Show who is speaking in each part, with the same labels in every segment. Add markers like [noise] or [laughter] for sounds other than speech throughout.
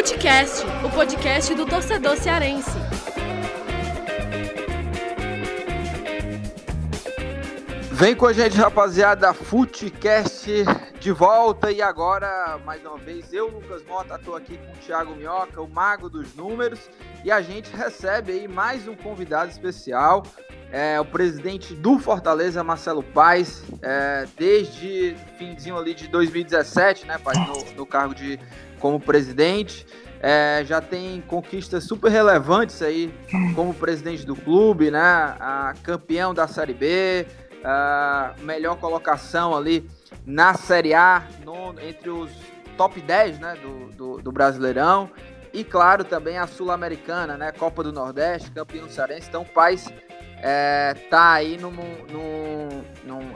Speaker 1: Futecast, o podcast do torcedor cearense.
Speaker 2: Vem com a gente, rapaziada, Futecast de volta e agora, mais uma vez, eu, Lucas Mota, estou aqui com o Thiago Minhoca, o mago dos números, e a gente recebe aí mais um convidado especial, é, o presidente do Fortaleza, Marcelo Paes, é, desde finzinho ali de 2017, né, Paes, no, no cargo de como presidente, é, já tem conquistas super relevantes aí como presidente do clube, né, a campeão da Série B, a melhor colocação ali na Série A, no, entre os top 10 né, do, do, do Brasileirão. E claro, também a Sul-Americana, né? Copa do Nordeste, campeão cearense. Então, Paz é, tá aí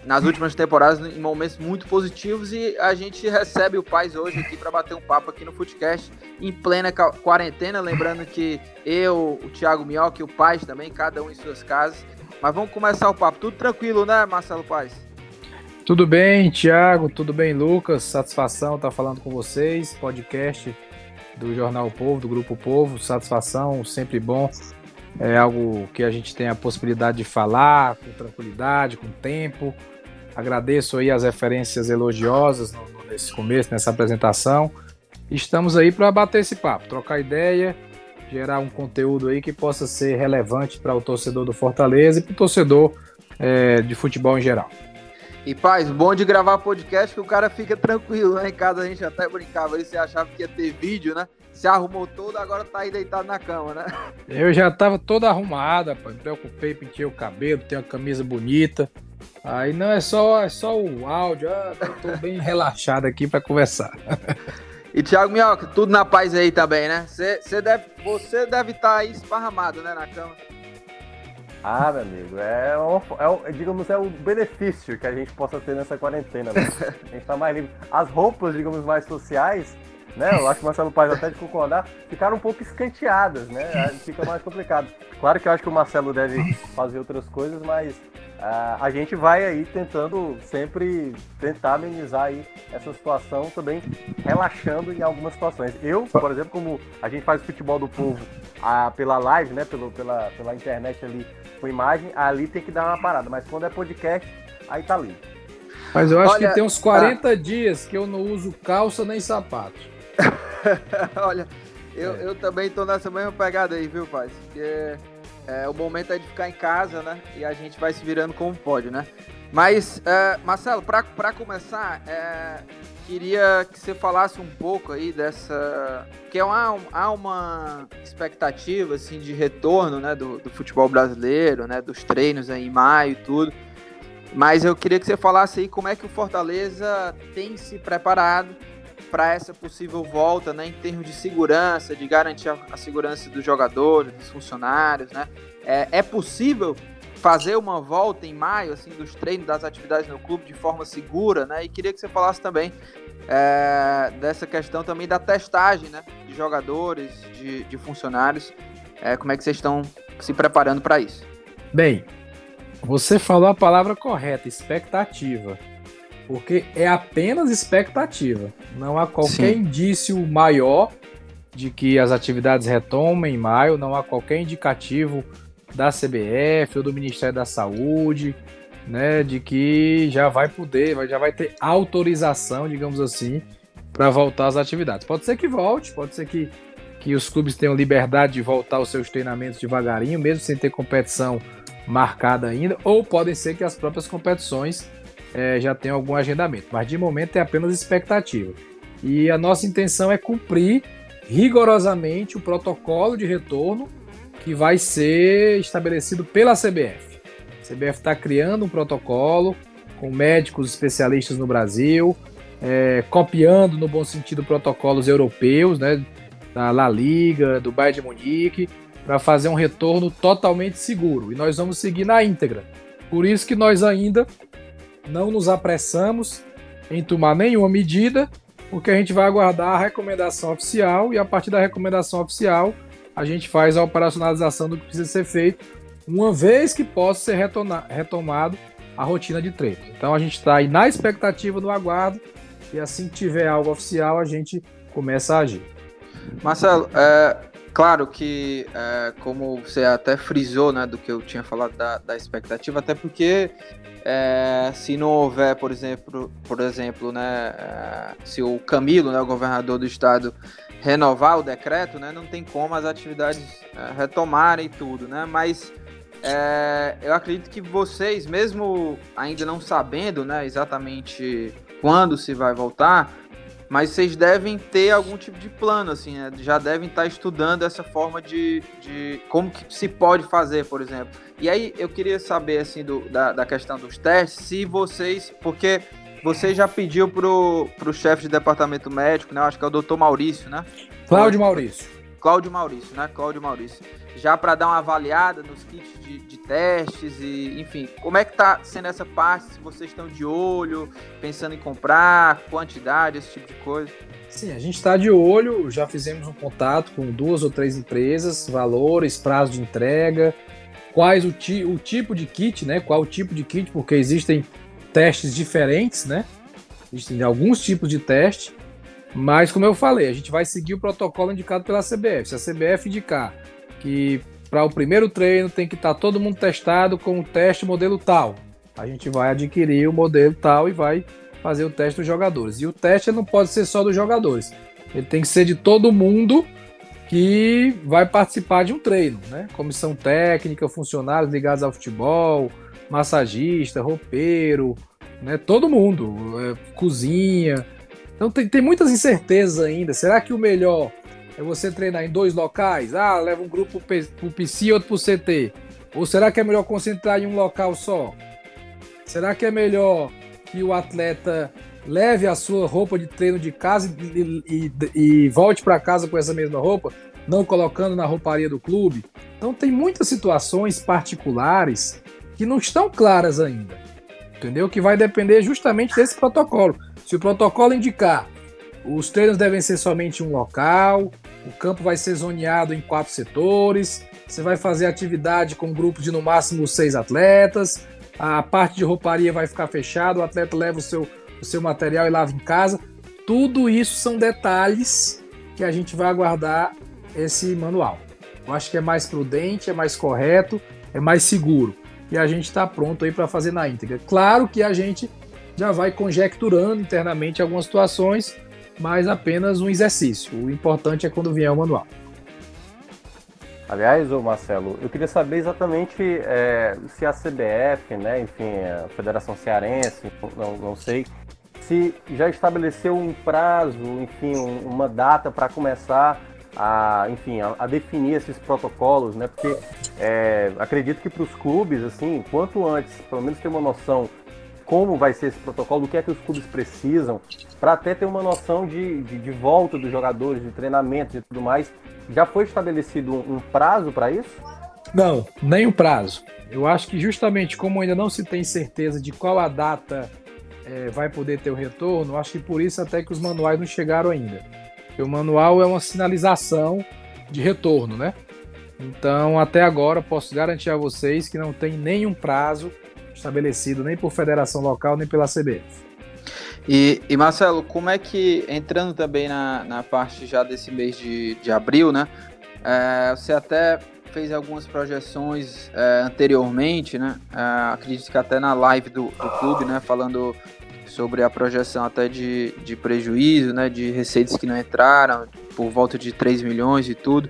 Speaker 2: nas últimas temporadas em momentos muito positivos e a gente recebe o Paz hoje aqui para bater um papo aqui no Footcast em plena quarentena. Lembrando que eu, o Thiago Minhoca e o Paz também, cada um em suas casas. Mas vamos começar o papo. Tudo tranquilo, né, Marcelo Paz?
Speaker 3: Tudo bem, Thiago, tudo bem, Lucas? Satisfação estar falando com vocês. Podcast do Jornal Povo, do Grupo Povo. Satisfação, sempre bom. É algo que a gente tem a possibilidade de falar com tranquilidade, com tempo. Agradeço aí as referências elogiosas nesse começo, nessa apresentação. Estamos aí para bater esse papo, trocar ideia gerar um conteúdo aí que possa ser relevante para o torcedor do Fortaleza e para o torcedor é, de futebol em geral.
Speaker 2: E paz, bom de gravar podcast que o cara fica tranquilo, né? Em casa a gente até brincava aí, você achava que ia ter vídeo, né? Se arrumou todo, agora tá aí deitado na cama, né? [laughs]
Speaker 3: Eu já tava todo arrumado, rapaz. Me preocupei, pintei o cabelo, tenho uma camisa bonita. Aí não é só, é só o áudio, ah, tô bem [laughs] relaxado aqui para conversar.
Speaker 2: E Thiago Minhoca, tudo na paz aí também, né? Você deve você deve estar tá aí esparramado, né, na cama.
Speaker 4: Ah, meu amigo, é, um, é um, digamos, é o benefício que a gente possa ter nessa quarentena, né? [laughs] A gente tá mais livre. As roupas, digamos, mais sociais, né? Eu acho que o Marcelo Paz até de concordar, ficaram um pouco escanteadas, né? Fica mais complicado. Claro que eu acho que o Marcelo deve fazer outras coisas, mas Uh, a gente vai aí tentando sempre tentar amenizar aí essa situação também, relaxando em algumas situações. Eu, por exemplo, como a gente faz futebol do povo uh, pela live, né, pelo, pela, pela internet ali com imagem, ali tem que dar uma parada. Mas quando é podcast, aí tá livre.
Speaker 3: Mas eu acho Olha, que tem uns 40 ah, dias que eu não uso calça nem sapato. [laughs]
Speaker 2: Olha, eu, é. eu também tô nessa mesma pegada aí, viu, pai? Porque é, o momento é de ficar em casa, né? E a gente vai se virando como pode, né? Mas, é, Marcelo, para começar, é, queria que você falasse um pouco aí dessa. Que é uma, há uma expectativa assim, de retorno né, do, do futebol brasileiro, né? Dos treinos aí em maio e tudo. Mas eu queria que você falasse aí como é que o Fortaleza tem se preparado para essa possível volta, né, em termos de segurança, de garantir a, segurança dos jogadores, dos funcionários, né? É, é, possível fazer uma volta em maio, assim, dos treinos, das atividades no clube de forma segura, né? E queria que você falasse também é, dessa questão também da testagem, né, de jogadores, de, de funcionários. É, como é que vocês estão se preparando para isso?
Speaker 3: Bem, você falou a palavra correta, expectativa porque é apenas expectativa. Não há qualquer Sim. indício maior de que as atividades retomem em maio, não há qualquer indicativo da CBF ou do Ministério da Saúde, né, de que já vai poder, já vai ter autorização, digamos assim, para voltar às atividades. Pode ser que volte, pode ser que, que os clubes tenham liberdade de voltar aos seus treinamentos devagarinho, mesmo sem ter competição marcada ainda, ou podem ser que as próprias competições é, já tem algum agendamento, mas de momento é apenas expectativa. E a nossa intenção é cumprir rigorosamente o protocolo de retorno que vai ser estabelecido pela CBF. A CBF está criando um protocolo com médicos especialistas no Brasil, é, copiando, no bom sentido, protocolos europeus, né, da La Liga, do Bayern de Munique, para fazer um retorno totalmente seguro. E nós vamos seguir na íntegra. Por isso que nós ainda não nos apressamos em tomar nenhuma medida, porque a gente vai aguardar a recomendação oficial e a partir da recomendação oficial a gente faz a operacionalização do que precisa ser feito, uma vez que possa ser retomado a rotina de treino. Então a gente está aí na expectativa, no aguardo, e assim que tiver algo oficial a gente começa a agir.
Speaker 2: Marcelo, é, claro que, é, como você até frisou, né, do que eu tinha falado da, da expectativa, até porque é, se não houver, por exemplo, por exemplo, né, é, se o Camilo, né, o governador do estado, renovar o decreto, né, não tem como as atividades é, retomarem tudo, né, mas é, eu acredito que vocês, mesmo ainda não sabendo, né, exatamente quando se vai voltar, mas vocês devem ter algum tipo de plano, assim, né? já devem estar estudando essa forma de, de como que se pode fazer, por exemplo. E aí eu queria saber, assim, do, da, da questão dos testes, se vocês, porque você já pediu pro, pro chefe de departamento médico, né? Acho que é o doutor Maurício, né?
Speaker 3: Cláudio Maurício.
Speaker 2: Cláudio Maurício, né? Cláudio Maurício. Já para dar uma avaliada nos kits de, de, testes e, enfim, como é que tá sendo essa parte? Se vocês estão de olho, pensando em comprar, quantidade, esse tipo de coisa.
Speaker 3: Sim, a gente está de olho, já fizemos um contato com duas ou três empresas, valores, prazo de entrega, quais o, ti, o tipo de kit, né? Qual o tipo de kit, porque existem testes diferentes, né? Existem alguns tipos de teste, mas como eu falei, a gente vai seguir o protocolo indicado pela CBF. Se a CBF indicar que para o primeiro treino tem que estar tá todo mundo testado com o teste modelo tal, a gente vai adquirir o modelo tal e vai fazer o teste dos jogadores. E o teste não pode ser só dos jogadores, ele tem que ser de todo mundo que vai participar de um treino, né? Comissão técnica, funcionários ligados ao futebol, massagista, roupeiro, né? Todo mundo, é, cozinha. Então tem, tem muitas incertezas ainda. Será que o melhor é você treinar em dois locais? Ah, leva um grupo pro PC e outro pro CT. Ou será que é melhor concentrar em um local só? Será que é melhor que o atleta leve a sua roupa de treino de casa e, e, e volte para casa com essa mesma roupa, não colocando na rouparia do clube? Então tem muitas situações particulares que não estão claras ainda, entendeu? Que vai depender justamente desse protocolo. Se o protocolo indicar os treinos devem ser somente um local, o campo vai ser zoneado em quatro setores, você vai fazer atividade com grupos de no máximo seis atletas, a parte de rouparia vai ficar fechada, o atleta leva o seu, o seu material e lava em casa. Tudo isso são detalhes que a gente vai aguardar esse manual. Eu acho que é mais prudente, é mais correto, é mais seguro e a gente está pronto aí para fazer na íntegra. Claro que a gente já vai conjecturando internamente algumas situações, mas apenas um exercício. O importante é quando vier o manual.
Speaker 4: Aliás, ô Marcelo, eu queria saber exatamente é, se a CBF, né, enfim, a Federação Cearense, não, não sei, se já estabeleceu um prazo, enfim, um, uma data para começar a, enfim, a, a, definir esses protocolos, né? Porque é, acredito que para os clubes, assim, quanto antes, pelo menos ter uma noção como vai ser esse protocolo, do que é que os clubes precisam, para até ter uma noção de, de, de, volta dos jogadores, de treinamento e tudo mais. Já foi estabelecido um, um prazo para isso?
Speaker 3: Não, nem um prazo. Eu acho que justamente como ainda não se tem certeza de qual a data é, vai poder ter o retorno, acho que por isso até que os manuais não chegaram ainda. Porque o manual é uma sinalização de retorno, né? Então, até agora, posso garantir a vocês que não tem nenhum prazo estabelecido nem por federação local nem pela CBF.
Speaker 2: E, e, Marcelo, como é que, entrando também na, na parte já desse mês de, de abril, né? É, você até fez algumas projeções é, anteriormente, né? É, acredito que até na live do, do clube, né? Falando sobre a projeção até de, de prejuízo, né, de receitas que não entraram, por volta de 3 milhões e tudo.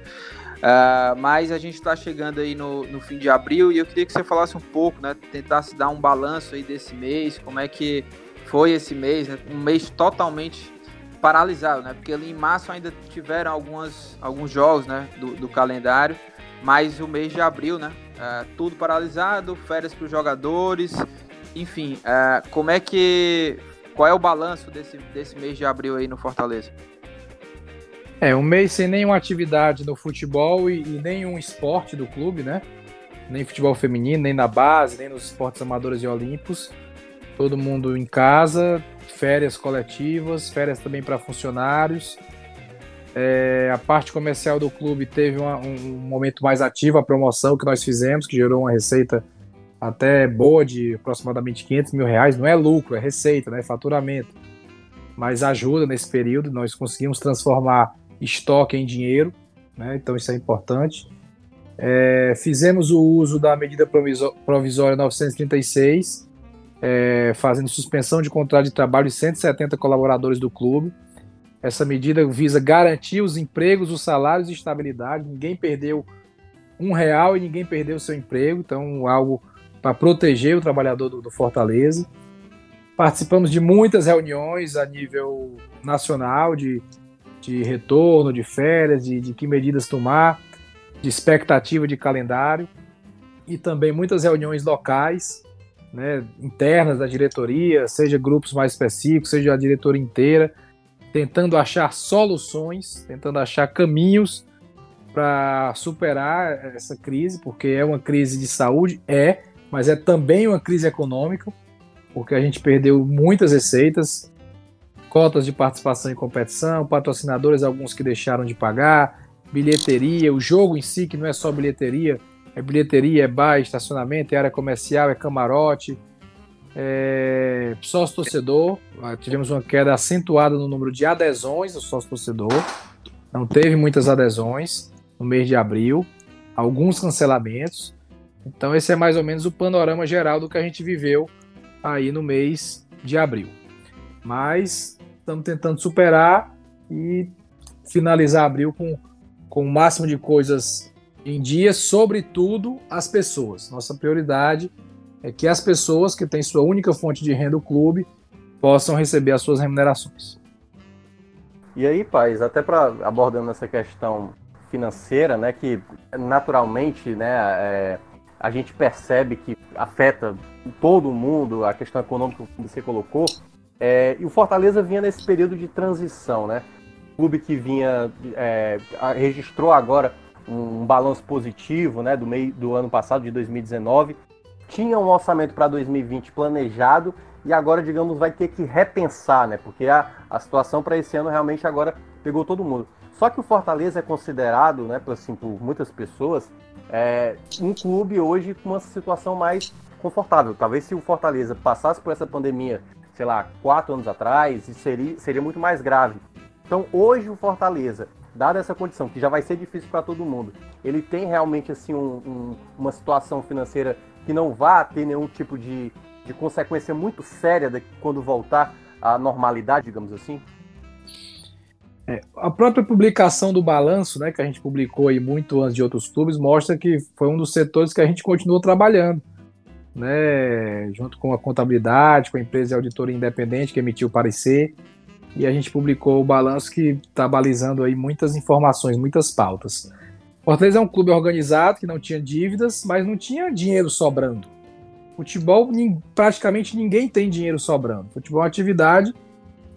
Speaker 2: Uh, mas a gente está chegando aí no, no fim de abril e eu queria que você falasse um pouco, né, tentasse dar um balanço aí desse mês, como é que foi esse mês, né, um mês totalmente paralisado, né, porque ali em março ainda tiveram algumas, alguns jogos, né, do, do calendário, mas o mês de abril, né, uh, tudo paralisado, férias para os jogadores, enfim, uh, como é que. Qual é o balanço desse, desse mês de abril aí no Fortaleza?
Speaker 3: É, um mês sem nenhuma atividade no futebol e, e nenhum esporte do clube, né? Nem futebol feminino, nem na base, nem nos esportes amadores e olímpicos. Todo mundo em casa, férias coletivas, férias também para funcionários. É, a parte comercial do clube teve uma, um momento mais ativo, a promoção que nós fizemos, que gerou uma receita até boa de aproximadamente 500 mil reais. Não é lucro, é receita, né? é faturamento. Mas ajuda nesse período. Nós conseguimos transformar estoque em dinheiro, né? então isso é importante. É, fizemos o uso da medida provisória 936, é, fazendo suspensão de contrato de trabalho de 170 colaboradores do clube. Essa medida visa garantir os empregos, os salários e estabilidade. Ninguém perdeu um real e ninguém perdeu seu emprego, então algo para proteger o trabalhador do, do Fortaleza. Participamos de muitas reuniões a nível nacional de, de retorno, de férias, de, de que medidas tomar, de expectativa de calendário e também muitas reuniões locais, né, internas da diretoria, seja grupos mais específicos, seja a diretoria inteira, tentando achar soluções, tentando achar caminhos para superar essa crise, porque é uma crise de saúde, é, mas é também uma crise econômica porque a gente perdeu muitas receitas, cotas de participação em competição, patrocinadores, alguns que deixaram de pagar, bilheteria, o jogo em si, que não é só bilheteria, é bilheteria, é bar, é estacionamento, é área comercial, é camarote, é sócio torcedor. Ah, tivemos uma queda acentuada no número de adesões do sócio torcedor. Não teve muitas adesões no mês de abril, alguns cancelamentos. Então, esse é mais ou menos o panorama geral do que a gente viveu aí no mês de abril. Mas estamos tentando superar e finalizar abril com, com o máximo de coisas em dia, sobretudo as pessoas. Nossa prioridade é que as pessoas que têm sua única fonte de renda, o clube, possam receber as suas remunerações.
Speaker 4: E aí, Paz, até para abordando essa questão financeira, né, que naturalmente, né, é, a gente percebe que afeta todo mundo, a questão econômica que você colocou. É, e o Fortaleza vinha nesse período de transição, né? O clube que vinha é, registrou agora um, balanço positivo, né, do meio do ano passado de 2019, tinha um orçamento para 2020 planejado e agora, digamos, vai ter que repensar, né? Porque a, a situação para esse ano realmente agora pegou todo mundo. Só que o Fortaleza é considerado, né, assim, por muitas pessoas, é, um clube hoje com uma situação mais confortável. Talvez se o Fortaleza passasse por essa pandemia, sei lá, quatro anos atrás, seria, seria muito mais grave. Então hoje o Fortaleza, dada essa condição, que já vai ser difícil para todo mundo, ele tem realmente assim um, um, uma situação financeira que não vá ter nenhum tipo de, de consequência muito séria de, quando voltar à normalidade, digamos assim?
Speaker 3: É, a própria publicação do balanço, né, que a gente publicou aí muito antes de outros clubes, mostra que foi um dos setores que a gente continuou trabalhando, né, junto com a contabilidade, com a empresa auditoria independente que emitiu o parecer, e a gente publicou o balanço que está balizando aí muitas informações, muitas pautas. Fortaleza é um clube organizado que não tinha dívidas, mas não tinha dinheiro sobrando. Futebol, praticamente ninguém tem dinheiro sobrando. Futebol é uma atividade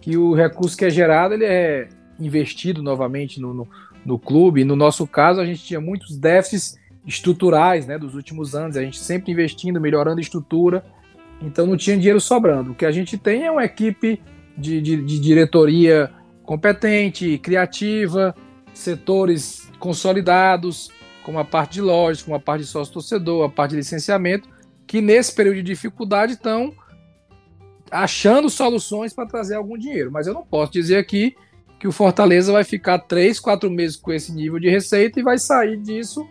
Speaker 3: que o recurso que é gerado ele é investido novamente no, no, no clube. No nosso caso, a gente tinha muitos déficits estruturais né, dos últimos anos, a gente sempre investindo, melhorando a estrutura, então não tinha dinheiro sobrando. O que a gente tem é uma equipe de, de, de diretoria competente, criativa, setores consolidados, como a parte de lojas, como a parte de sócio-torcedor, a parte de licenciamento, que nesse período de dificuldade estão achando soluções para trazer algum dinheiro. Mas eu não posso dizer aqui que o Fortaleza vai ficar três, quatro meses com esse nível de receita e vai sair disso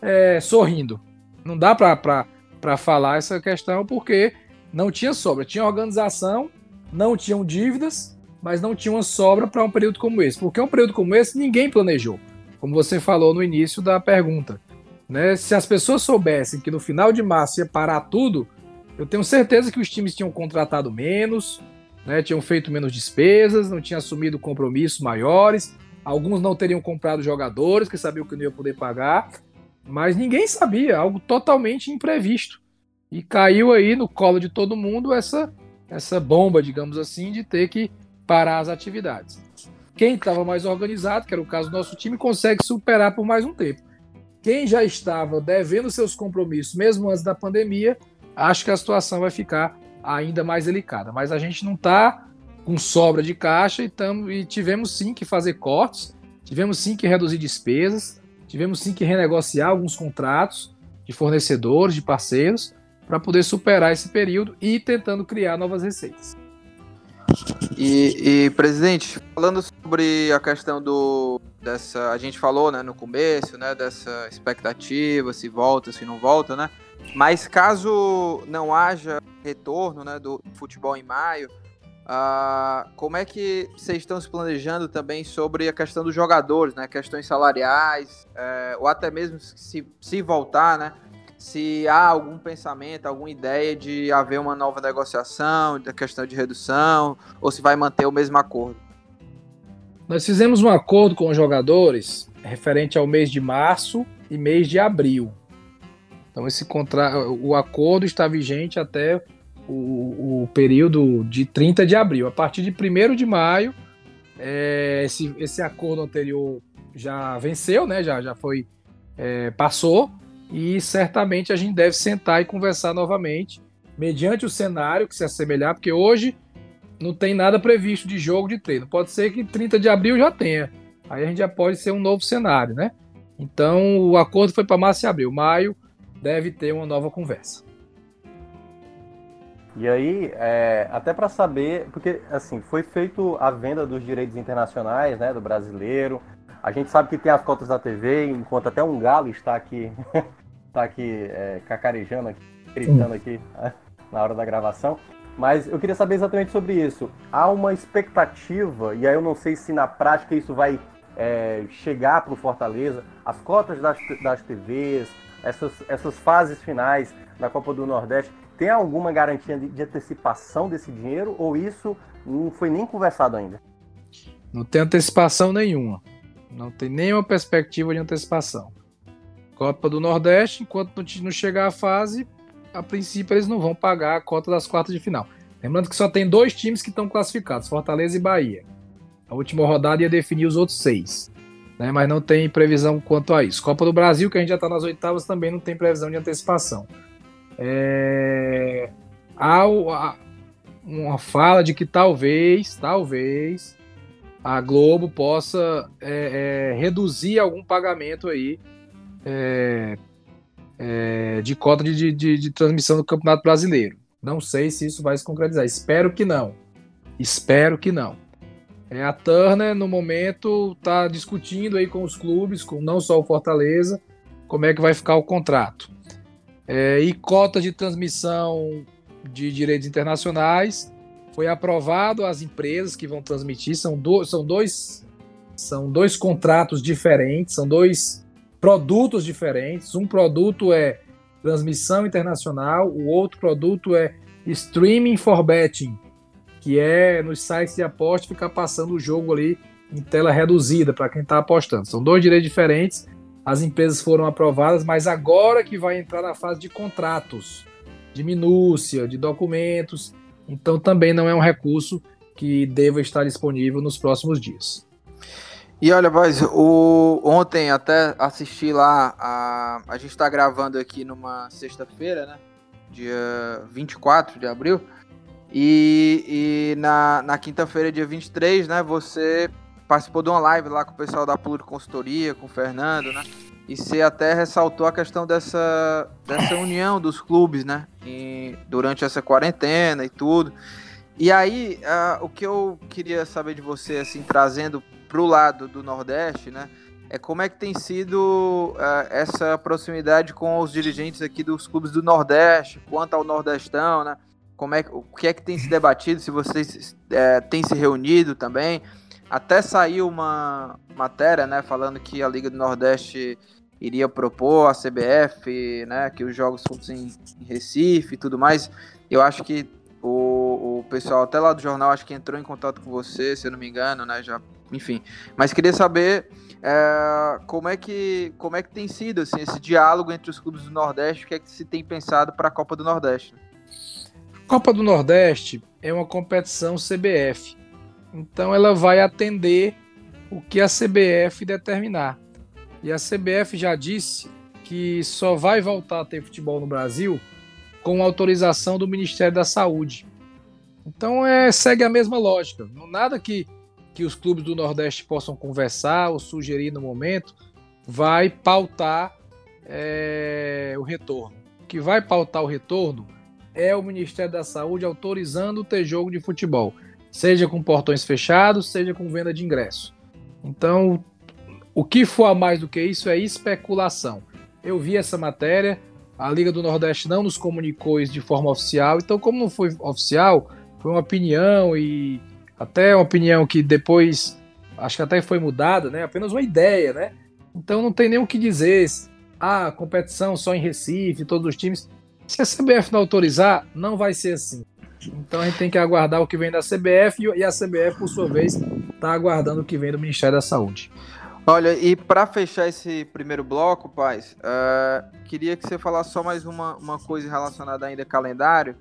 Speaker 3: é, sorrindo. Não dá para falar essa questão porque não tinha sobra. Tinha organização, não tinham dívidas, mas não tinha uma sobra para um período como esse. Porque um período como esse ninguém planejou, como você falou no início da pergunta. Né? Se as pessoas soubessem que no final de março ia parar tudo, eu tenho certeza que os times tinham contratado menos, né, tinham feito menos despesas, não tinham assumido compromissos maiores, alguns não teriam comprado jogadores que sabiam que não ia poder pagar, mas ninguém sabia, algo totalmente imprevisto. E caiu aí no colo de todo mundo essa, essa bomba, digamos assim, de ter que parar as atividades. Quem estava mais organizado, que era o caso do nosso time, consegue superar por mais um tempo. Quem já estava devendo seus compromissos, mesmo antes da pandemia, acho que a situação vai ficar ainda mais delicada. Mas a gente não está com sobra de caixa e, tamo, e tivemos sim que fazer cortes, tivemos sim que reduzir despesas, tivemos sim que renegociar alguns contratos de fornecedores, de parceiros, para poder superar esse período e ir tentando criar novas receitas.
Speaker 2: E, e, presidente, falando sobre a questão do, dessa. A gente falou né, no começo, né? Dessa expectativa, se volta, se não volta, né? Mas caso não haja retorno né, do futebol em maio, uh, como é que vocês estão se planejando também sobre a questão dos jogadores, né? Questões salariais, é, ou até mesmo se, se voltar, né? Se há algum pensamento, alguma ideia de haver uma nova negociação, da questão de redução, ou se vai manter o mesmo acordo.
Speaker 3: Nós fizemos um acordo com os jogadores referente ao mês de março e mês de abril. Então esse contra... o acordo está vigente até o, período de 30 de abril. A partir de 1 de maio, é, esse, esse acordo anterior já venceu, né? já, já foi é, passou e certamente a gente deve sentar e conversar novamente mediante o cenário que se assemelhar, porque hoje não tem nada previsto de jogo de treino. Pode ser que 30 de abril já tenha. Aí a gente já pode ser um novo cenário, né? Então o acordo foi para março e abril. Maio deve ter uma nova conversa.
Speaker 4: E aí, é, até para saber, porque assim, foi feito a venda dos direitos internacionais, né, do brasileiro. A gente sabe que tem as cotas da TV, enquanto até um galo está aqui, está [laughs] aqui é, cacarejando, aqui, gritando aqui [laughs] na hora da gravação. Mas eu queria saber exatamente sobre isso. Há uma expectativa, e aí eu não sei se na prática isso vai é, chegar para o Fortaleza, as cotas das, das TVs, essas, essas fases finais da Copa do Nordeste, tem alguma garantia de, de antecipação desse dinheiro ou isso não foi nem conversado ainda?
Speaker 3: Não tem antecipação nenhuma. Não tem nenhuma perspectiva de antecipação. Copa do Nordeste, enquanto não chegar a fase, a princípio eles não vão pagar a cota das quartas de final. Lembrando que só tem dois times que estão classificados, Fortaleza e Bahia. A última rodada ia definir os outros seis. Né, mas não tem previsão quanto a isso. Copa do Brasil, que a gente já está nas oitavas, também não tem previsão de antecipação. É... Há uma fala de que talvez, talvez, a Globo possa é, é, reduzir algum pagamento aí é, é, de cota de, de, de, transmissão do Campeonato Brasileiro. Não sei se isso vai se concretizar. Espero que não. Espero que não. É, a Turner, no momento, está discutindo aí com os clubes, com não só o Fortaleza, como é que vai ficar o contrato. É, e cota de transmissão de direitos internacionais foi aprovado as empresas que vão transmitir. São, do, são, dois, são dois contratos diferentes, são dois produtos diferentes. Um produto é transmissão internacional, o outro produto é streaming for betting, que é nos sites de aposta ficar passando o jogo ali em tela reduzida para quem está apostando. São dois direitos diferentes. As empresas foram aprovadas, mas agora que vai entrar na fase de contratos, de minúcia, de documentos. Então também não é um recurso que deva estar disponível nos próximos dias.
Speaker 2: E olha, voz, o, ontem até assisti lá, a, a gente está gravando aqui numa sexta-feira, né? Dia 24 de abril. E, e na, na quinta-feira, dia 23, né? Você participou de uma live lá com o pessoal da Consultoria, com o Fernando, né? E você até ressaltou a questão dessa, dessa união dos clubes, né? E, durante essa quarentena e tudo. E aí, uh, o que eu queria saber de você, assim, trazendo para o lado do Nordeste, né? É como é que tem sido uh, essa proximidade com os dirigentes aqui dos clubes do Nordeste, quanto ao Nordestão, né? Como é, o que é que tem se debatido, se vocês é, têm se reunido também. Até saiu uma matéria, né, falando que a Liga do Nordeste iria propor a CBF, né, que os jogos fossem em Recife e tudo mais. Eu acho que o, o pessoal até lá do jornal acho que entrou em contato com você, se eu não me engano, né, já enfim. Mas queria saber é, como, é que, como é que tem sido assim, esse diálogo entre os clubes do Nordeste, o que é que se tem pensado para a Copa do Nordeste?
Speaker 3: Copa do Nordeste é uma competição CBF, então ela vai atender o que a CBF determinar. E a CBF já disse que só vai voltar a ter futebol no Brasil com autorização do Ministério da Saúde. Então é, segue a mesma lógica. Nada que que os clubes do Nordeste possam conversar ou sugerir no momento, vai pautar é, o retorno. O que vai pautar o retorno é o Ministério da Saúde autorizando ter jogo de futebol, seja com portões fechados, seja com venda de ingresso. Então, O que for a mais do que isso é especulação. Eu vi essa matéria, a Liga do Nordeste não nos comunicou isso de forma oficial, então, como não foi oficial, foi uma opinião e até uma opinião que depois acho que até foi mudada, né? Apenas uma ideia, né? Então não tem nem o que dizer. Ah, competição só em Recife, todos os times. Se a CBF não autorizar, não vai ser assim. Então a gente tem que aguardar o que vem da CBF e a CBF, por sua vez, está aguardando o que vem do Ministério da Saúde.
Speaker 2: Olha, e para fechar esse primeiro bloco, paz, uh, queria que você falasse só mais uma, uma coisa relacionada ainda ao calendário,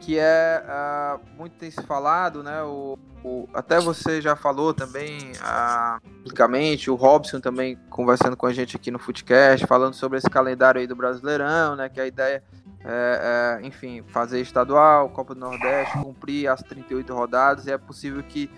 Speaker 2: que é uh, muito tem se falado, né? O, o, até você já falou também uh, publicamente, o Robson também conversando com a gente aqui no Footcast, falando sobre esse calendário aí do Brasileirão, né? Que a ideia é, é, enfim, fazer estadual, Copa do Nordeste, cumprir as 38 rodadas, e é possível que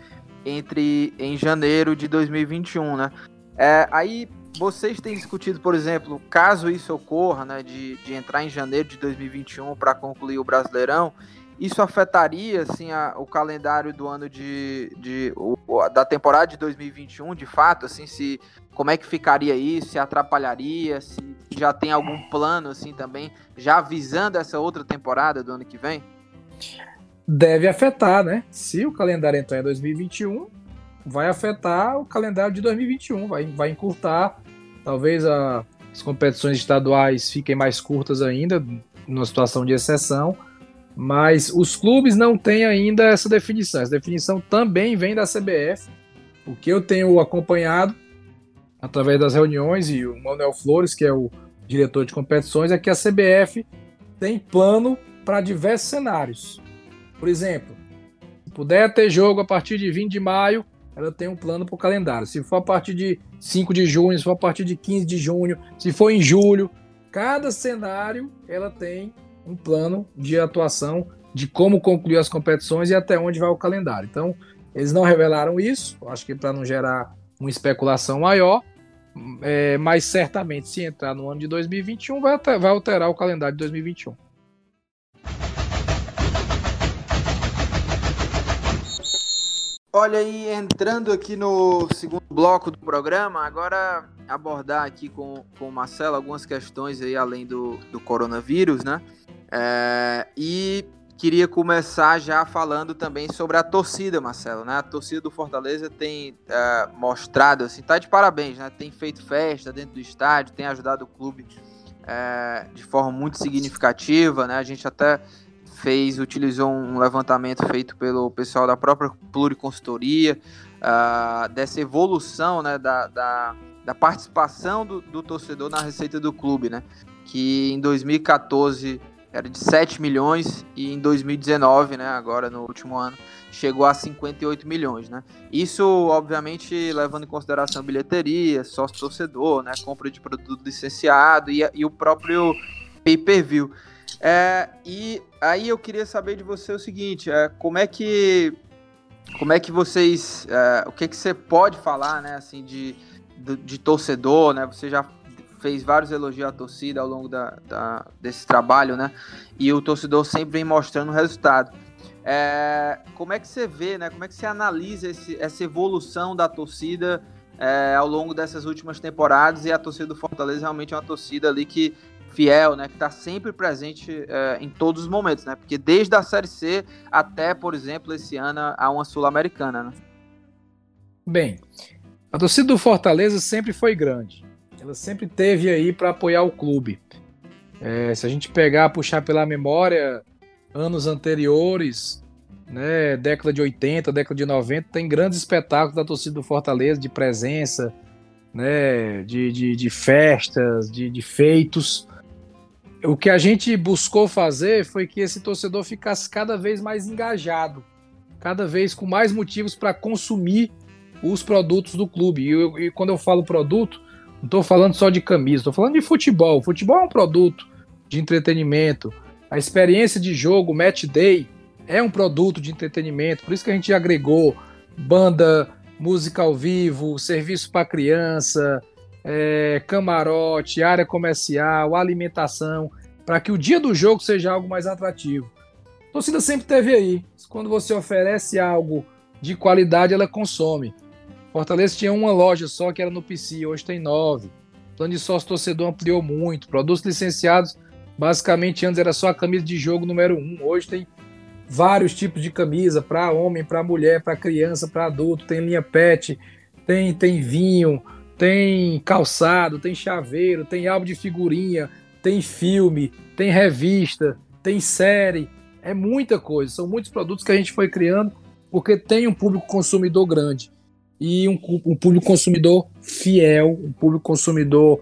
Speaker 2: entre em janeiro de 2021, né? É, aí vocês têm discutido, por exemplo, caso isso ocorra, né, de, de entrar em janeiro de 2021 para concluir o Brasileirão, isso afetaria assim, a, o calendário do ano de, de o, da temporada de 2021, de fato, assim, se como é que ficaria isso, se atrapalharia, se já tem algum plano assim também, já visando essa outra temporada do ano que vem?
Speaker 3: Deve afetar, né? Se o calendário entrar em 2021, vai afetar o calendário de 2021, vai, vai encurtar, talvez a, as competições estaduais fiquem mais curtas ainda, numa situação de exceção, mas os clubes não têm ainda essa definição. Essa definição também vem da CBF. O que eu tenho acompanhado através das reuniões e o Manuel Flores, que é o diretor de competições, é que a CBF tem plano para diversos cenários. Por exemplo, se puder ter jogo a partir de 20 de maio, ela tem um plano para o calendário. Se for a partir de 5 de junho, se for a partir de 15 de junho, se for em julho, cada cenário ela tem um plano de atuação de como concluir as competições e até onde vai o calendário. Então, eles não revelaram isso, acho que para não gerar uma especulação maior, é, mas certamente se entrar no ano de 2021 vai, vai alterar o calendário de 2021.
Speaker 2: Olha aí, entrando aqui no segundo bloco do programa, agora abordar aqui com, com o Marcelo algumas questões aí além do, do coronavírus, né? É, e queria começar já falando também sobre a torcida, Marcelo, né? A torcida do Fortaleza tem é, mostrado, assim, tá de parabéns, né? Tem feito festa dentro do estádio, tem ajudado o clube é, de forma muito significativa, né? A gente até fez, utilizou um levantamento feito pelo pessoal da própria Pluriconsultoria, uh, dessa evolução né, da, da, da participação do, do, torcedor na receita do clube, né? Que em 2014 era de 7 milhões e em 2019, né, agora no último ano, chegou a 58 milhões, né? Isso, obviamente, levando em consideração bilheteria, sócio torcedor, né, compra de produto licenciado e, e o próprio pay-per-view. É, e aí eu queria saber de você o seguinte, é, como é que como é que vocês, é, o que que você pode falar, né, assim, de, de, de, torcedor, né? Você já fez vários elogios à torcida ao longo da, da, desse trabalho, né? E o torcedor sempre vem mostrando o resultado. É, como é que você vê, né? Como é que você analisa esse, essa evolução da torcida é, ao longo dessas últimas temporadas e a torcida do Fortaleza realmente é uma torcida ali que fiel, né, que está sempre presente é, em todos os momentos, né, porque desde a Série C até, por exemplo, esse ano a uma Sul-Americana, né?
Speaker 3: Bem, a torcida do Fortaleza sempre foi grande, ela sempre teve aí para apoiar o clube. É, se a gente pegar, puxar pela memória, anos anteriores, né, década de 80, década de 90, tem grandes espetáculos da torcida do Fortaleza, de presença, né, de, de, de festas, de, de feitos o que a gente buscou fazer foi que esse torcedor ficasse cada vez mais engajado, cada vez com mais motivos para consumir os produtos do clube. E, eu, e, quando eu falo produto, não estou falando só de camisa, estou falando de futebol. Futebol é um produto de entretenimento. A experiência de jogo, match day, é um produto de entretenimento. Por isso que a gente agregou banda, música ao vivo, serviço para criança, é, camarote, área comercial, alimentação, para que o dia do jogo seja algo mais atrativo. A torcida sempre teve aí. Quando você oferece algo de qualidade, ela consome. Fortaleza tinha uma loja só que era no PC, hoje tem nove. O plano de sócio torcedor ampliou muito. Produtos licenciados, basicamente antes era só a camisa de jogo número um. Hoje tem vários tipos de camisa para homem, para mulher, para criança, para adulto. Tem linha pet, tem, tem vinho, tem calçado, tem chaveiro, tem álbum de figurinha, tem filme, tem revista, tem série. É muita coisa. São muitos produtos que a gente foi criando porque tem um público consumidor grande e um, um público consumidor fiel, um público consumidor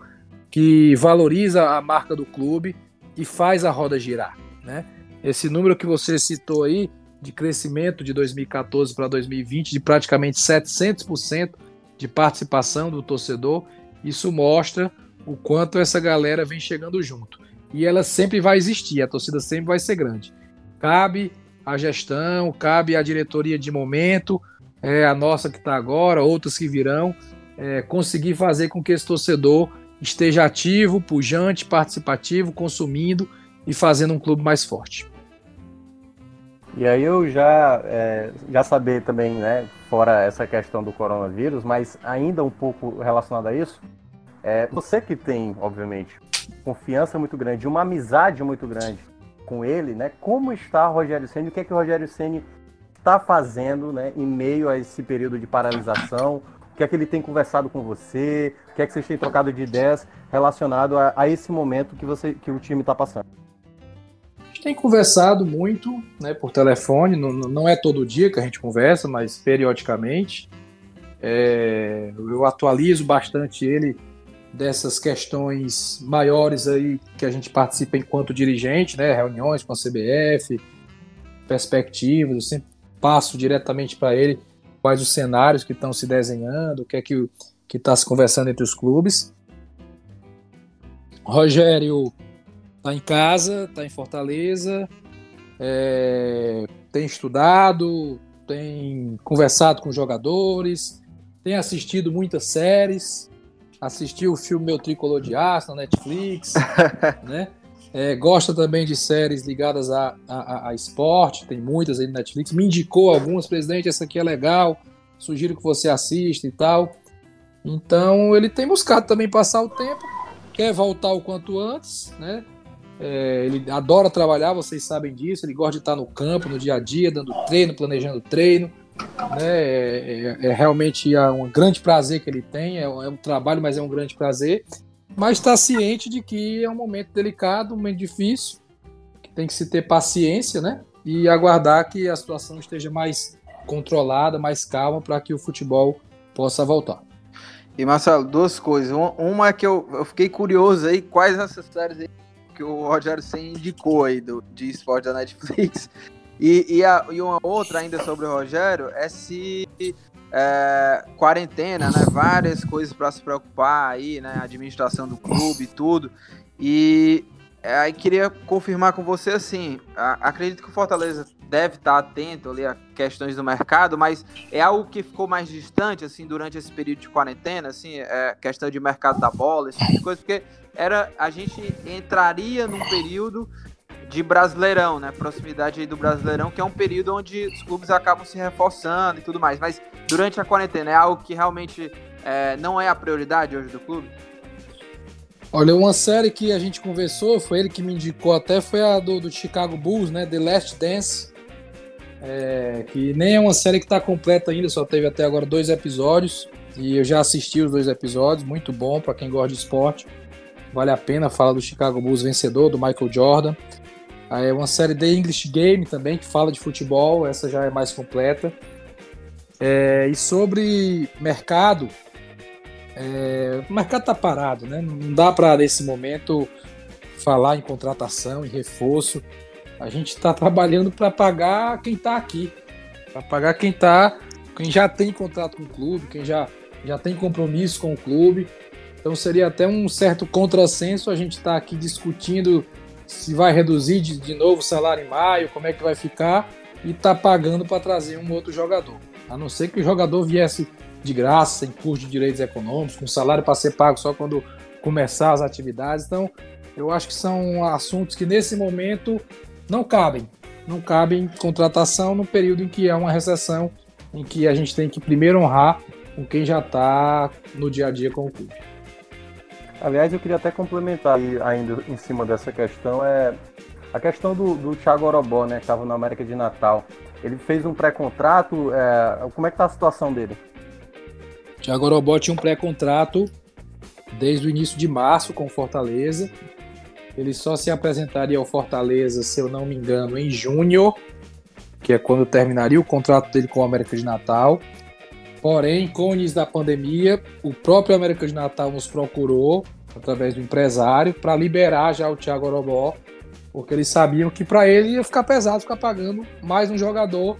Speaker 3: que valoriza a marca do clube e faz a roda girar, né? Esse número que você citou aí de crescimento de 2014 para 2020 de praticamente 700% de participação do torcedor, isso mostra o quanto essa galera vem chegando junto. E ela sempre vai existir, a torcida sempre vai ser grande. Cabe a gestão, cabe a diretoria de momento, é, a nossa que está agora, outras que virão, é, conseguir fazer com que esse torcedor esteja ativo, pujante, participativo, consumindo e fazendo um clube mais forte.
Speaker 4: E aí eu já, é, já saber também, né, fora essa questão do coronavírus, mas ainda um pouco relacionado a isso, é, você que tem, obviamente, confiança muito grande, uma amizade muito grande com ele, né, como está Rogério Senna, o que é que o Rogério Senna está fazendo né, em meio a esse período de paralisação? O que é que ele tem conversado com você? O que é que vocês têm trocado de ideias relacionado a, a esse momento que, você, que o time está passando?
Speaker 3: A gente tem conversado muito né, por telefone, não, não é todo dia que a gente conversa, mas periodicamente. É, eu atualizo bastante ele dessas questões maiores aí que a gente participa enquanto dirigente, né, reuniões com a CBF, perspectivas, eu sempre passo diretamente para ele quais os cenários que estão se desenhando, o que é que está se conversando entre os clubes. Rogério está em casa, está em Fortaleza, é, tem estudado, tem conversado com jogadores, tem assistido muitas séries, assistiu o filme Meu Tricolor de Aço na Netflix, [laughs] né? É, gosta também de séries ligadas a, a, a, esporte, tem muitas aí no Netflix. Me indicou algumas, presidente, essa aqui é legal, sugiro que você assista e tal. Então ele tem buscado também passar o tempo, quer voltar o quanto antes, né? É, ele adora trabalhar, vocês sabem disso. Ele gosta de estar no campo, no dia a dia, dando treino, planejando treino. Né? É, é, é realmente um grande prazer que ele tem. É, é um trabalho, mas é um grande prazer mas está ciente de que é um momento delicado, um momento difícil, que tem que se ter paciência, né? E aguardar que a situação esteja mais controlada, mais calma, para que o futebol possa voltar.
Speaker 2: E Marcelo, duas coisas. Uma é que eu, eu fiquei curioso aí, quais essas séries que o Rogério Sen indicou aí do, de esporte da Netflix. E, e, a, e uma outra ainda sobre o Rogério é se é, quarentena, né? Várias coisas para se preocupar aí, né? Administração do clube e tudo. E é, aí queria confirmar com você assim, a, acredito que o Fortaleza deve estar atento ali a questões do mercado, mas é algo que ficou mais distante assim durante esse período de quarentena, assim, é, questão de mercado da bola, esse tipo de coisa, porque era a gente entraria num período de Brasileirão, né? Proximidade do Brasileirão, que é um período onde os clubes acabam se reforçando e tudo mais. Mas durante a quarentena é algo que realmente é, não é a prioridade hoje do clube?
Speaker 3: Olha, uma série que a gente conversou, foi ele que me indicou até, foi a do, do Chicago Bulls, né? The Last Dance. É, que nem é uma série que está completa ainda, só teve até agora dois episódios. E eu já assisti os dois episódios, muito bom para quem gosta de esporte. Vale a pena, fala do Chicago Bulls vencedor, do Michael Jordan. É uma série The English Game também, que fala de futebol, essa já é mais completa. É, e sobre mercado, é, o mercado está parado, né? Não dá para, nesse momento, falar em contratação, em reforço. A gente está trabalhando para pagar quem está aqui, para pagar quem tá, quem já tem contrato com o clube, quem já, já tem compromisso com o clube. Então seria até um certo contrassenso a gente estar tá aqui discutindo se vai reduzir de, de novo o salário em maio, como é que vai ficar, e tá pagando para trazer um outro jogador. A não ser que o jogador viesse de graça, sem custo de direitos econômicos, com salário para ser pago só quando começar as atividades. Então, eu acho que são assuntos que nesse momento não cabem. Não cabem contratação no período em que é uma recessão, em que a gente tem que primeiro honrar com quem já está no dia a dia com o clube.
Speaker 4: Aliás, eu queria até complementar ainda em cima dessa questão, é a questão do, do Thiago Orobó, né, que estava na América de Natal. Ele fez um pré-contrato, é, como é que está a situação dele?
Speaker 3: Thiago Orobó tinha um pré-contrato desde o início de março com Fortaleza. Ele só se apresentaria ao Fortaleza, se eu não me engano, em junho, que é quando terminaria o contrato dele com o América de Natal. Porém, com o início da pandemia, o próprio América de Natal nos procurou, através do empresário, para liberar já o Thiago Orobó, porque eles sabiam que para ele ia ficar pesado ficar pagando mais um jogador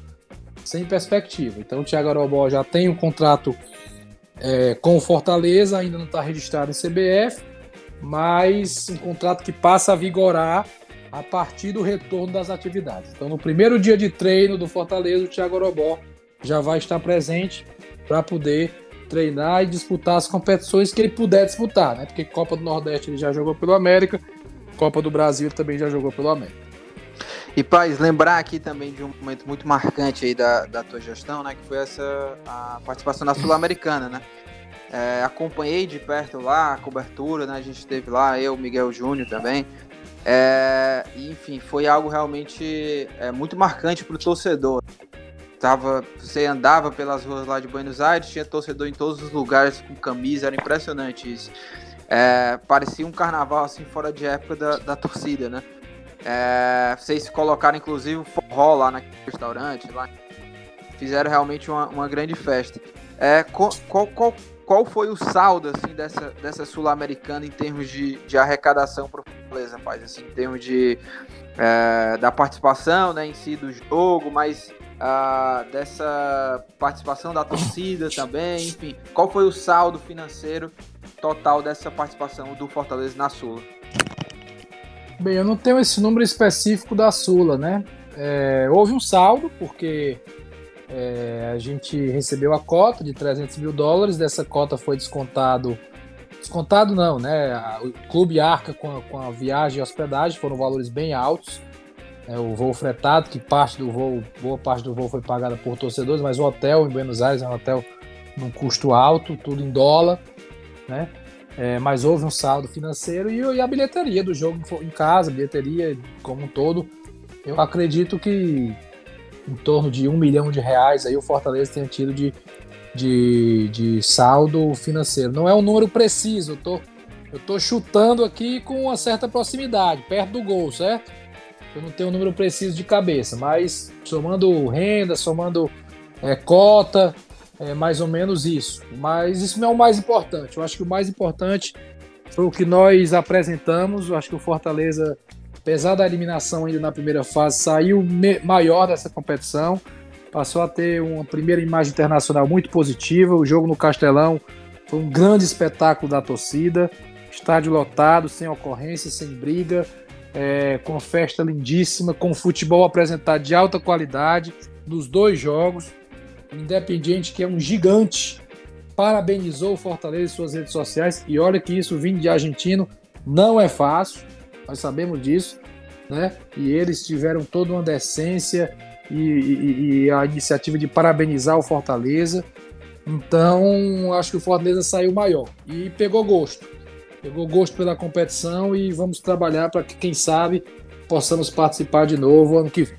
Speaker 3: sem perspectiva. Então o Thiago Orobó já tem um contrato é, com o Fortaleza, ainda não está registrado em CBF, mas um contrato que passa a vigorar a partir do retorno das atividades. Então, no primeiro dia de treino do Fortaleza, o Thiago Orobó já vai estar presente para poder treinar e disputar as competições que ele puder disputar, né? Porque Copa do Nordeste ele já jogou pelo América, Copa do Brasil também já jogou pelo América.
Speaker 2: E Paz, lembrar aqui também de um momento muito marcante aí da, da tua gestão, né? Que foi essa a participação na Sul-Americana, né? É, acompanhei de perto lá a cobertura, né? A gente esteve lá, eu, Miguel Júnior também. É, enfim, foi algo realmente é, muito marcante para o torcedor tava, você andava pelas ruas lá de Buenos Aires, tinha torcedor em todos os lugares com camisa, era impressionante isso. É, parecia um carnaval assim fora de época da, da torcida, né? É, vocês colocaram inclusive o forró lá naquele restaurante, lá fizeram realmente uma, uma grande festa. É, qual, qual, qual foi o saldo assim dessa, dessa sul-americana em termos de, de arrecadação para Fortaleza, rapaz? Assim, em termos de é, da participação, né, em si do jogo, mas dessa participação da torcida também, enfim, qual foi o saldo financeiro total dessa participação do Fortaleza na Sula?
Speaker 3: Bem, eu não tenho esse número específico da Sula, né? É, houve um saldo, porque é, a gente recebeu a cota de 300 mil dólares, dessa cota foi descontado. Descontado não, né? O clube arca com a, com a viagem e hospedagem, foram valores bem altos é, o voo fretado, que parte do voo, boa parte do voo foi pagada por torcedores, mas o hotel em Buenos Aires é um hotel num custo alto, tudo em dólar, né? É, mas houve um saldo financeiro e, e, a bilheteria do jogo em casa, bilheteria como um todo, eu acredito que em torno de um milhão de reais aí o Fortaleza tenha tido de, de, de saldo financeiro. Não é um número preciso, eu tô, eu tô chutando aqui com uma certa proximidade, perto do gol, certo? Eu não tenho o um número preciso de cabeça, mas somando renda, somando é, cota, é mais ou menos isso. Mas isso não é o mais importante. Eu acho que o mais importante foi o que nós apresentamos. Eu acho que o Fortaleza, apesar da eliminação ainda na primeira fase, saiu maior dessa competição. Passou a ter uma primeira imagem internacional muito positiva. O jogo no Castelão foi um grande espetáculo da torcida. Estádio lotado, sem ocorrência, sem briga é, com festa lindíssima, com futebol apresentado de alta qualidade nos dois jogos. O Independiente, que é um gigante, parabenizou o Fortaleza em suas redes sociais. E olha que isso vindo de argentino não é fácil, nós sabemos disso, né? E eles tiveram toda uma decência e, e, e a iniciativa de parabenizar o Fortaleza. Então, acho que o Fortaleza saiu maior e pegou gosto pegou gosto pela competição e vamos trabalhar para que, quem sabe, possamos participar de novo ano que vem.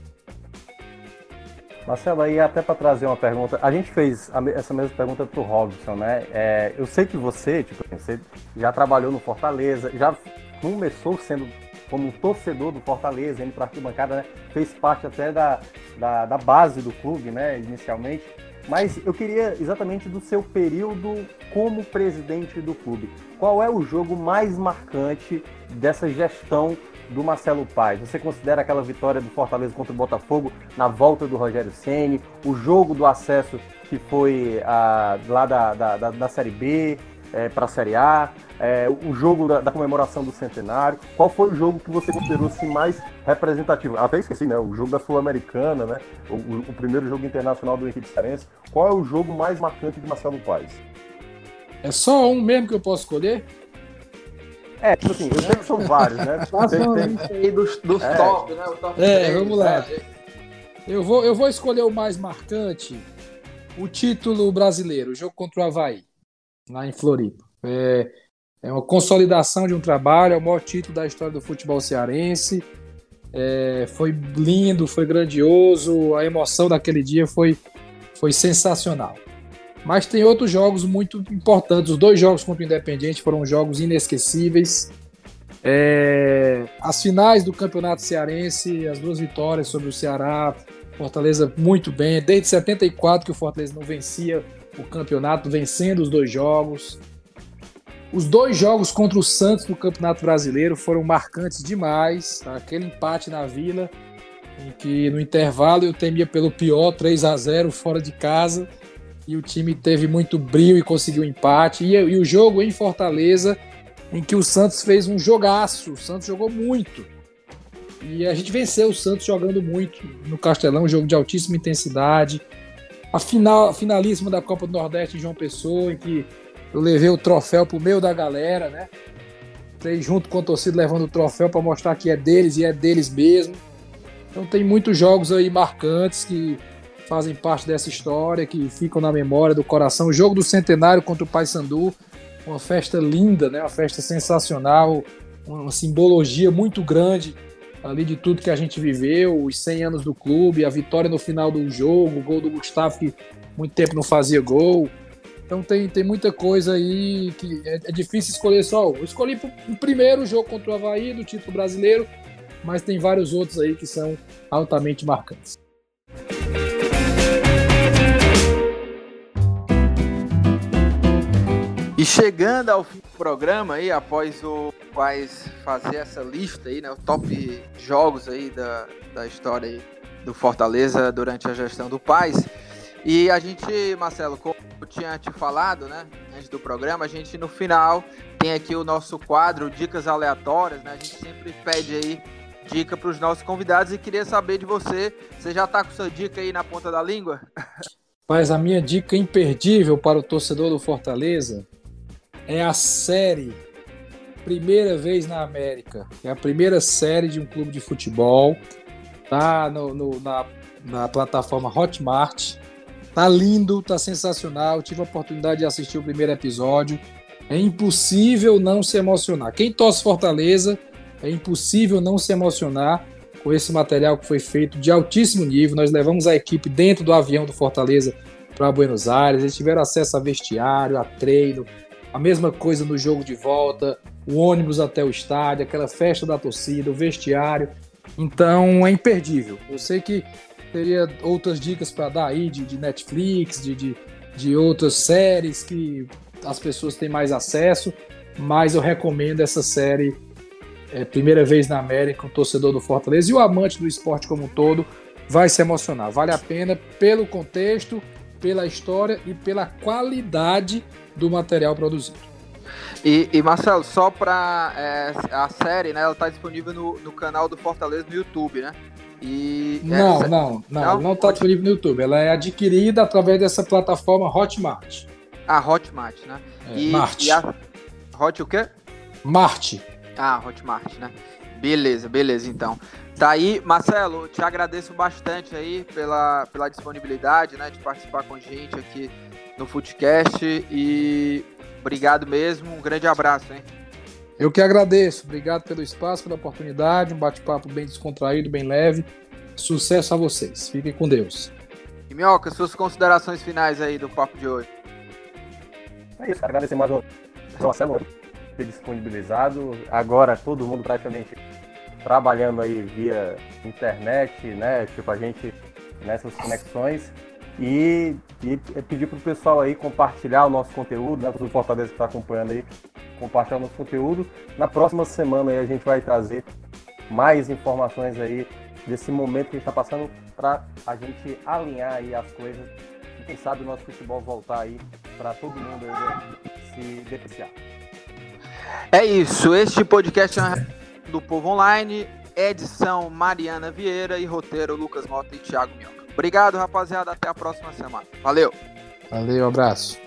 Speaker 4: Marcelo, aí até para trazer uma pergunta, a gente fez essa mesma pergunta para o Robson, né? É, eu sei que você, tipo, você já trabalhou no Fortaleza, já começou sendo como torcedor do Fortaleza, indo para a arquibancada, né? Fez parte até da, da, da base do clube, né? Inicialmente. Mas eu queria exatamente do seu período como presidente do clube. Qual é o jogo mais marcante dessa gestão do Marcelo Paz? Você considera aquela vitória do Fortaleza contra o Botafogo na volta do Rogério Ceni, o jogo do acesso que foi ah, lá da, da, da, da Série B é, para a Série A, é, o jogo da, da, comemoração do centenário. Qual foi o jogo que você considerou assim, mais representativo? Até esqueci, né? O jogo da Sul-Americana, né? O, o, o, primeiro jogo internacional do Henrique Cearense. Qual é o jogo mais marcante de Marcelo Paes?
Speaker 3: É só um mesmo que eu posso escolher?
Speaker 4: É, tipo assim, eu sei que são vários, né? [laughs]
Speaker 2: Faça aí dos, dos é. top, né?
Speaker 3: O top é, 3, vamos lá. Né? Eu vou, eu vou escolher o mais marcante O título brasileiro, o jogo contra o Havaí, lá em Floripa. É, é uma consolidação de um trabalho, é o maior título da história do futebol cearense. É, foi lindo, foi grandioso, a emoção daquele dia foi, foi sensacional. Mas tem outros jogos muito importantes. Os dois jogos contra o Independiente foram jogos inesquecíveis. É, as finais do Campeonato Cearense, as duas vitórias sobre o Ceará, Fortaleza muito bem. Desde 74 que o Fortaleza não vencia o campeonato, vencendo os dois jogos. Os dois jogos contra o Santos no Campeonato Brasileiro foram marcantes demais. Tá? Aquele empate na Vila, em que no intervalo eu temia pelo pior, 3 a 0 fora de casa, e o time teve muito brilho e conseguiu um empate. E, e o jogo em Fortaleza, em que o Santos fez um jogaço. O Santos jogou muito. E a gente venceu o Santos jogando muito no Castelão, um jogo de altíssima intensidade. A final, finalíssima da Copa do Nordeste em João Pessoa, em que eu levei o troféu pro meio da galera, né? Entrei junto com a torcida levando o troféu para mostrar que é deles e é deles mesmo. Então tem muitos jogos aí marcantes que fazem parte dessa história, que ficam na memória do coração. O jogo do centenário contra o Paysandu, uma festa linda, né? Uma festa sensacional, uma simbologia muito grande ali de tudo que a gente viveu, os 100 anos do clube, a vitória no final do jogo, o gol do Gustavo que muito tempo não fazia gol. Então tem, tem muita coisa aí que é, é difícil escolher só. Eu escolhi o primeiro jogo contra o Havaí do título brasileiro, mas tem vários outros aí que são altamente marcantes.
Speaker 2: E chegando ao fim do programa aí, após o Quais fazer essa lista aí, né? O top jogos aí da, da história aí do Fortaleza durante a gestão do Paz. E a gente, Marcelo, como eu tinha te falado, né? Antes do programa, a gente no final tem aqui o nosso quadro Dicas Aleatórias, né? A gente sempre pede aí dica para os nossos convidados e queria saber de você. Você já está com sua dica aí na ponta da língua? [laughs]
Speaker 3: Mas a minha dica imperdível para o torcedor do Fortaleza é a série Primeira Vez na América. É a primeira série de um clube de futebol. Tá no, no na, na plataforma Hotmart. Tá lindo, tá sensacional. Tive a oportunidade de assistir o primeiro episódio. É impossível não se emocionar. Quem torce Fortaleza, é impossível não se emocionar com esse material que foi feito de altíssimo nível. Nós levamos a equipe dentro do avião do Fortaleza para Buenos Aires. Eles tiveram acesso a vestiário, a treino, a mesma coisa no jogo de volta, o ônibus até o estádio, aquela festa da torcida, o vestiário. Então é imperdível. Eu sei que teria outras dicas para dar aí de, de Netflix, de, de, de, outras séries que as pessoas têm mais acesso, mas eu recomendo essa série. É, primeira vez na América, o torcedor do Fortaleza e o amante do esporte como um todo vai se emocionar. Vale a pena pelo contexto, pela história e pela qualidade do material produzido.
Speaker 2: E, e Marcelo, só para é, a série, né? Ela está disponível no, no canal do Fortaleza no YouTube, né?
Speaker 3: E não, essa... não, não, não está disponível no YouTube. Ela é adquirida através dessa plataforma Hotmart.
Speaker 2: Ah, Hotmart, né?
Speaker 3: É, e, Mart. E a...
Speaker 2: Hot o quê?
Speaker 3: Marte.
Speaker 2: Ah, Hotmart, né? Beleza, beleza, então. Tá aí, Marcelo, te agradeço bastante aí pela, pela disponibilidade, né, de participar com a gente aqui no Footcast e obrigado mesmo, um grande abraço, hein?
Speaker 3: Eu que agradeço, obrigado pelo espaço, pela oportunidade, um bate-papo bem descontraído, bem leve. Sucesso a vocês, fiquem com Deus.
Speaker 2: E Minhoca, suas considerações finais aí do papo de hoje.
Speaker 4: É isso, agradecer mais uma Marcelo ter disponibilizado. Agora todo mundo praticamente trabalhando aí via internet, né? Tipo, a gente nessas conexões. E, e pedir pro pessoal aí compartilhar o nosso conteúdo, né? O Fortaleza que está acompanhando aí, compartilhar o nosso conteúdo. Na próxima semana aí a gente vai trazer mais informações aí desse momento que a gente está passando para a gente alinhar aí as coisas e quem sabe o nosso futebol voltar aí para todo mundo aí né, se beneficiar.
Speaker 2: É isso, este podcast é do Povo Online, edição Mariana Vieira e roteiro Lucas Mota e Thiago Minhoca. Obrigado, rapaziada. Até a próxima semana. Valeu.
Speaker 3: Valeu, abraço.